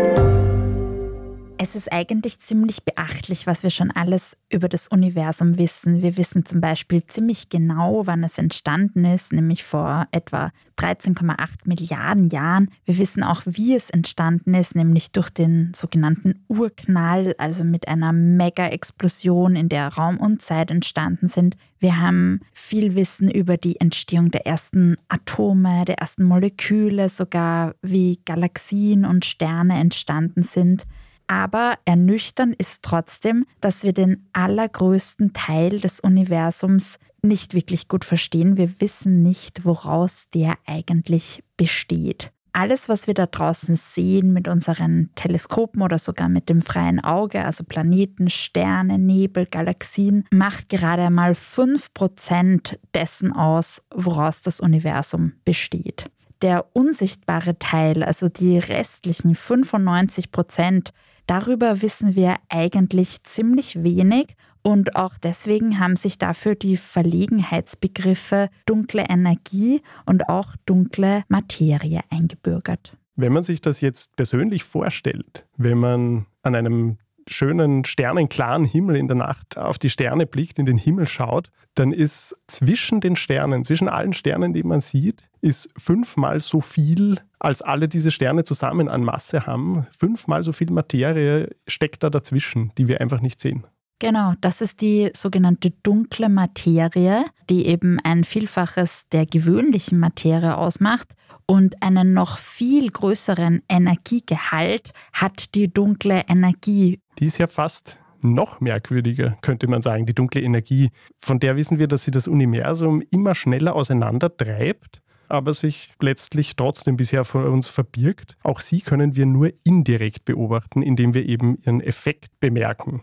Thank you. Es ist eigentlich ziemlich beachtlich, was wir schon alles über das Universum wissen. Wir wissen zum Beispiel ziemlich genau, wann es entstanden ist, nämlich vor etwa 13,8 Milliarden Jahren. Wir wissen auch, wie es entstanden ist, nämlich durch den sogenannten Urknall, also mit einer Mega-Explosion, in der Raum und Zeit entstanden sind. Wir haben viel Wissen über die Entstehung der ersten Atome, der ersten Moleküle, sogar wie Galaxien und Sterne entstanden sind. Aber ernüchternd ist trotzdem, dass wir den allergrößten Teil des Universums nicht wirklich gut verstehen. Wir wissen nicht, woraus der eigentlich besteht. Alles, was wir da draußen sehen mit unseren Teleskopen oder sogar mit dem freien Auge, also Planeten, Sterne, Nebel, Galaxien, macht gerade einmal 5% dessen aus, woraus das Universum besteht. Der unsichtbare Teil, also die restlichen 95 Prozent, Darüber wissen wir eigentlich ziemlich wenig und auch deswegen haben sich dafür die Verlegenheitsbegriffe dunkle Energie und auch dunkle Materie eingebürgert. Wenn man sich das jetzt persönlich vorstellt, wenn man an einem schönen, sternenklaren Himmel in der Nacht auf die Sterne blickt, in den Himmel schaut, dann ist zwischen den Sternen, zwischen allen Sternen, die man sieht, ist fünfmal so viel, als alle diese Sterne zusammen an Masse haben. Fünfmal so viel Materie steckt da dazwischen, die wir einfach nicht sehen. Genau, das ist die sogenannte dunkle Materie, die eben ein Vielfaches der gewöhnlichen Materie ausmacht. Und einen noch viel größeren Energiegehalt hat die dunkle Energie. Die ist ja fast noch merkwürdiger, könnte man sagen, die dunkle Energie. Von der wissen wir, dass sie das Universum immer schneller auseinandertreibt aber sich letztlich trotzdem bisher vor uns verbirgt. Auch sie können wir nur indirekt beobachten, indem wir eben ihren Effekt bemerken.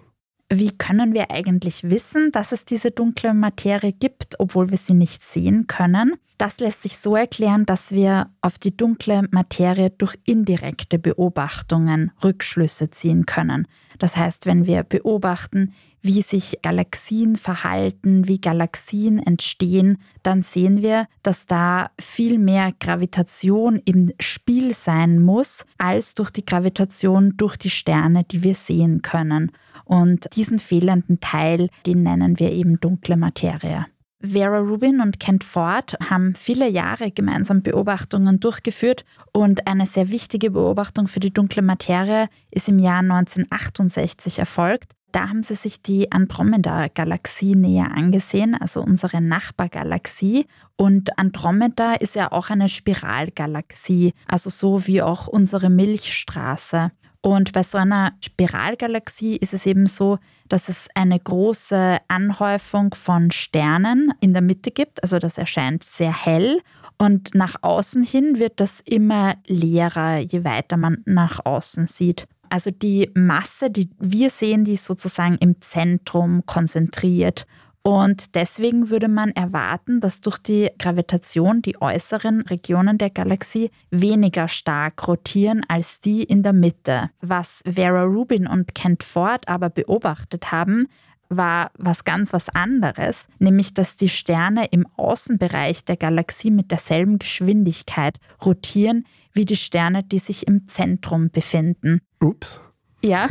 Wie können wir eigentlich wissen, dass es diese dunkle Materie gibt, obwohl wir sie nicht sehen können? Das lässt sich so erklären, dass wir auf die dunkle Materie durch indirekte Beobachtungen Rückschlüsse ziehen können. Das heißt, wenn wir beobachten, wie sich Galaxien verhalten, wie Galaxien entstehen, dann sehen wir, dass da viel mehr Gravitation im Spiel sein muss, als durch die Gravitation durch die Sterne, die wir sehen können. Und diesen fehlenden Teil, den nennen wir eben dunkle Materie. Vera Rubin und Kent Ford haben viele Jahre gemeinsam Beobachtungen durchgeführt und eine sehr wichtige Beobachtung für die dunkle Materie ist im Jahr 1968 erfolgt. Da haben sie sich die Andromeda-Galaxie näher angesehen, also unsere Nachbargalaxie. Und Andromeda ist ja auch eine Spiralgalaxie, also so wie auch unsere Milchstraße. Und bei so einer Spiralgalaxie ist es eben so, dass es eine große Anhäufung von Sternen in der Mitte gibt. Also das erscheint sehr hell und nach außen hin wird das immer leerer, je weiter man nach außen sieht. Also die Masse, die wir sehen, die ist sozusagen im Zentrum konzentriert. Und deswegen würde man erwarten, dass durch die Gravitation die äußeren Regionen der Galaxie weniger stark rotieren als die in der Mitte. Was Vera Rubin und Kent Ford aber beobachtet haben, war was ganz was anderes, nämlich dass die Sterne im Außenbereich der Galaxie mit derselben Geschwindigkeit rotieren wie die Sterne, die sich im Zentrum befinden. Ups. Ja,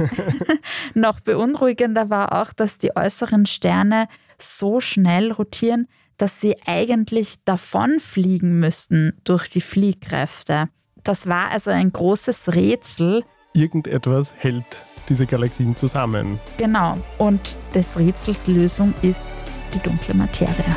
noch beunruhigender war auch, dass die äußeren Sterne so schnell rotieren, dass sie eigentlich davonfliegen müssten durch die Fliehkräfte. Das war also ein großes Rätsel. Irgendetwas hält diese Galaxien zusammen. Genau. Und des Rätsels Lösung ist die dunkle Materie.